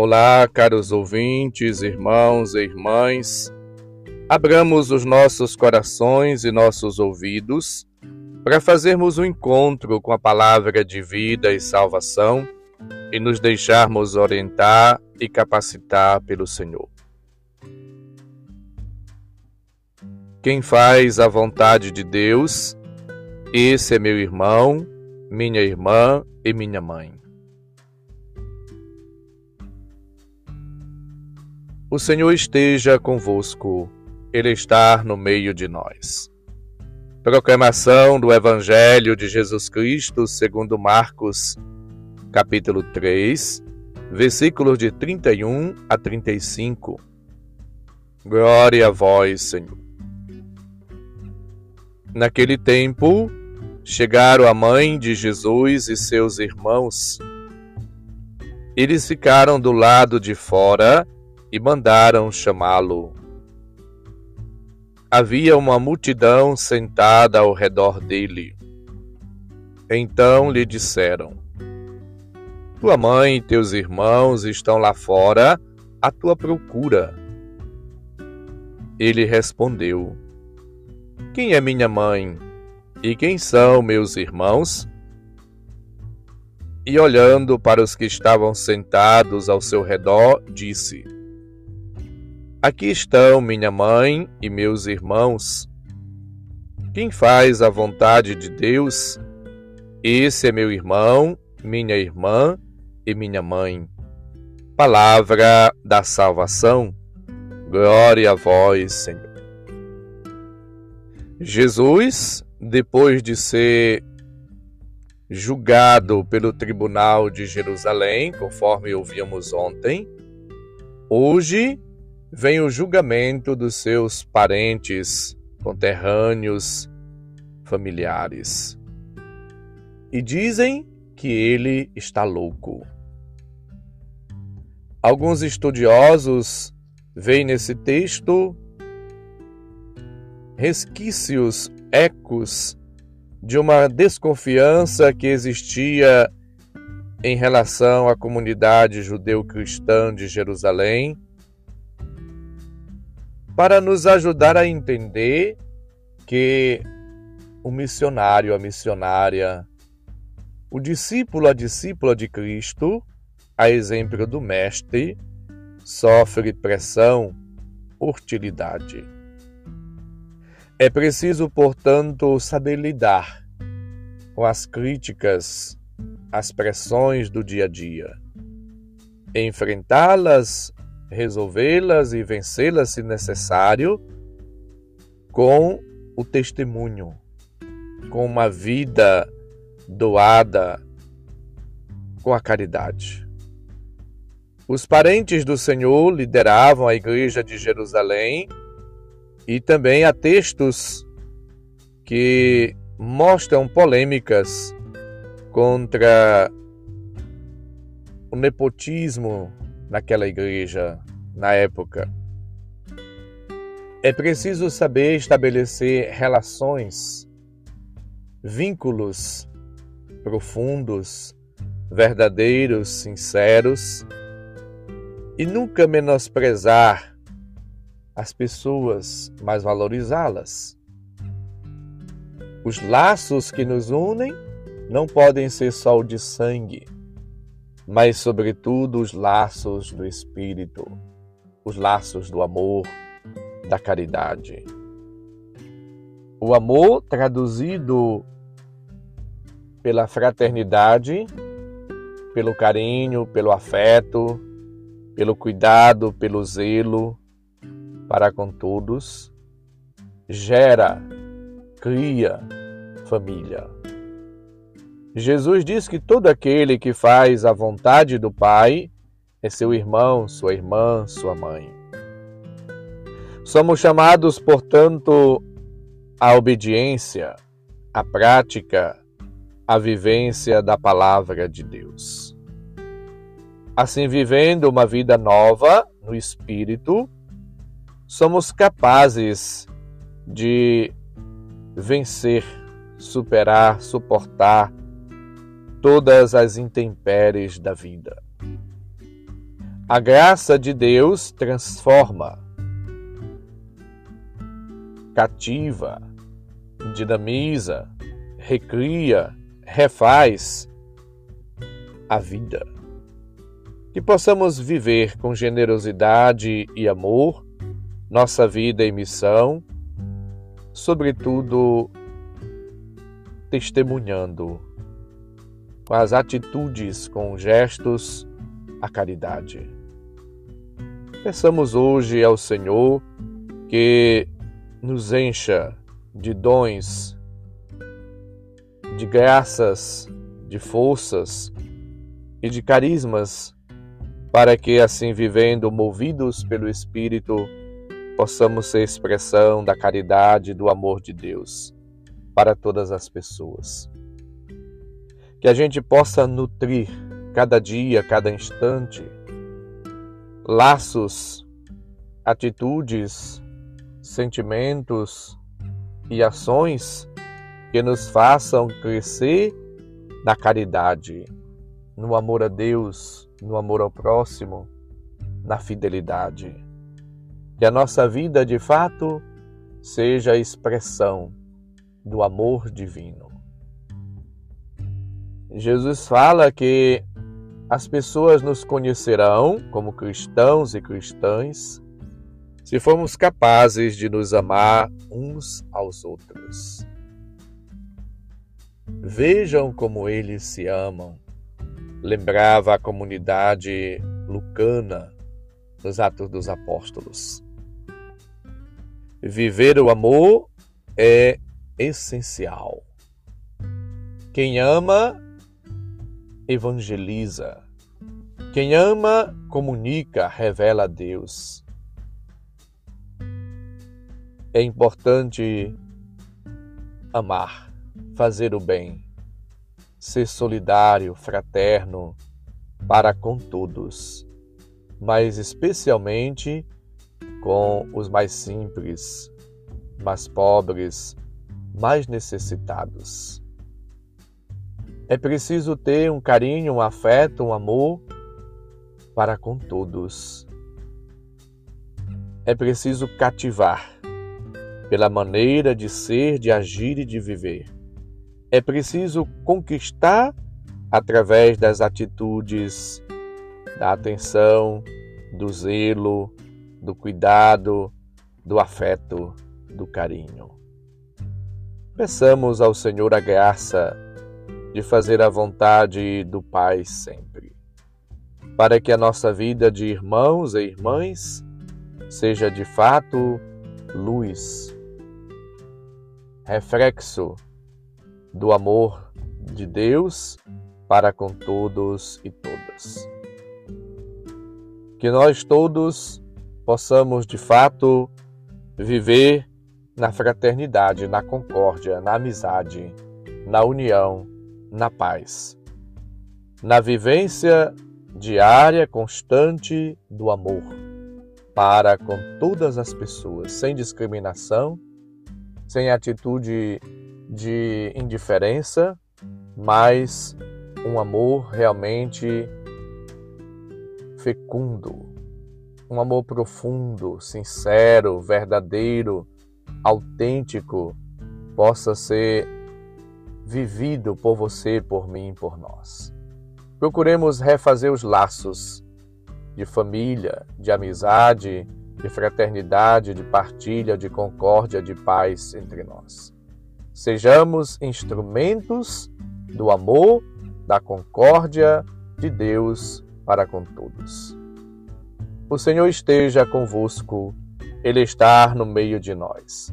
Olá, caros ouvintes, irmãos e irmãs. Abramos os nossos corações e nossos ouvidos para fazermos um encontro com a palavra de vida e salvação e nos deixarmos orientar e capacitar pelo Senhor. Quem faz a vontade de Deus, esse é meu irmão, minha irmã e minha mãe. O Senhor esteja convosco, Ele está no meio de nós. Proclamação do Evangelho de Jesus Cristo segundo Marcos, capítulo 3, versículos de 31 a 35. Glória a vós, Senhor. Naquele tempo, chegaram a mãe de Jesus e seus irmãos. Eles ficaram do lado de fora e mandaram chamá-lo. Havia uma multidão sentada ao redor dele. Então lhe disseram: Tua mãe e teus irmãos estão lá fora à tua procura. Ele respondeu: Quem é minha mãe e quem são meus irmãos? E olhando para os que estavam sentados ao seu redor, disse: Aqui estão minha mãe e meus irmãos. Quem faz a vontade de Deus, esse é meu irmão, minha irmã e minha mãe. Palavra da salvação. Glória a vós, Senhor. Jesus, depois de ser julgado pelo tribunal de Jerusalém, conforme ouvimos ontem, hoje vem o julgamento dos seus parentes, conterrâneos, familiares. E dizem que ele está louco. Alguns estudiosos veem nesse texto resquícios, ecos de uma desconfiança que existia em relação à comunidade judeu-cristã de Jerusalém para nos ajudar a entender que o missionário, a missionária, o discípulo, a discípula de Cristo, a exemplo do Mestre, sofre pressão, hostilidade. É preciso, portanto, saber lidar com as críticas, as pressões do dia a dia, enfrentá-las resolvê-las e vencê-las se necessário, com o testemunho, com uma vida doada com a caridade. Os parentes do Senhor lideravam a igreja de Jerusalém e também há textos que mostram polêmicas contra o nepotismo naquela igreja na época. É preciso saber estabelecer relações, vínculos profundos, verdadeiros, sinceros e nunca menosprezar as pessoas, mas valorizá-las. Os laços que nos unem não podem ser só o de sangue mas, sobretudo, os laços do Espírito, os laços do amor, da caridade. O amor traduzido pela fraternidade, pelo carinho, pelo afeto, pelo cuidado, pelo zelo para com todos, gera, cria família. Jesus diz que todo aquele que faz a vontade do Pai é seu irmão, sua irmã, sua mãe. Somos chamados, portanto, à obediência, à prática, à vivência da palavra de Deus. Assim, vivendo uma vida nova no espírito, somos capazes de vencer, superar, suportar todas as intempéries da vida. A graça de Deus transforma, cativa, dinamiza, recria, refaz a vida. Que possamos viver com generosidade e amor nossa vida e missão, sobretudo testemunhando com as atitudes, com gestos, a caridade. Peçamos hoje ao Senhor que nos encha de dons, de graças, de forças e de carismas, para que, assim vivendo, movidos pelo Espírito, possamos ser expressão da caridade e do amor de Deus para todas as pessoas. Que a gente possa nutrir cada dia, cada instante, laços, atitudes, sentimentos e ações que nos façam crescer na caridade, no amor a Deus, no amor ao próximo, na fidelidade. Que a nossa vida, de fato, seja a expressão do amor divino. Jesus fala que as pessoas nos conhecerão como cristãos e cristãs se formos capazes de nos amar uns aos outros. Vejam como eles se amam. Lembrava a comunidade lucana nos Atos dos Apóstolos. Viver o amor é essencial. Quem ama evangeliza. Quem ama, comunica, revela a Deus. É importante amar, fazer o bem, ser solidário, fraterno para com todos, mas especialmente com os mais simples, mais pobres, mais necessitados. É preciso ter um carinho, um afeto, um amor para com todos. É preciso cativar pela maneira de ser, de agir e de viver. É preciso conquistar através das atitudes, da atenção, do zelo, do cuidado, do afeto, do carinho. Peçamos ao Senhor a graça de fazer a vontade do Pai sempre, para que a nossa vida de irmãos e irmãs seja de fato luz, reflexo do amor de Deus para com todos e todas. Que nós todos possamos de fato viver na fraternidade, na concórdia, na amizade, na união na paz, na vivência diária, constante do amor para com todas as pessoas, sem discriminação, sem atitude de indiferença, mas um amor realmente fecundo, um amor profundo, sincero, verdadeiro, autêntico, possa ser vivido por você, por mim, por nós. Procuremos refazer os laços de família, de amizade, de fraternidade, de partilha, de concórdia, de paz entre nós. Sejamos instrumentos do amor, da concórdia de Deus para com todos. O Senhor esteja convosco, Ele está no meio de nós.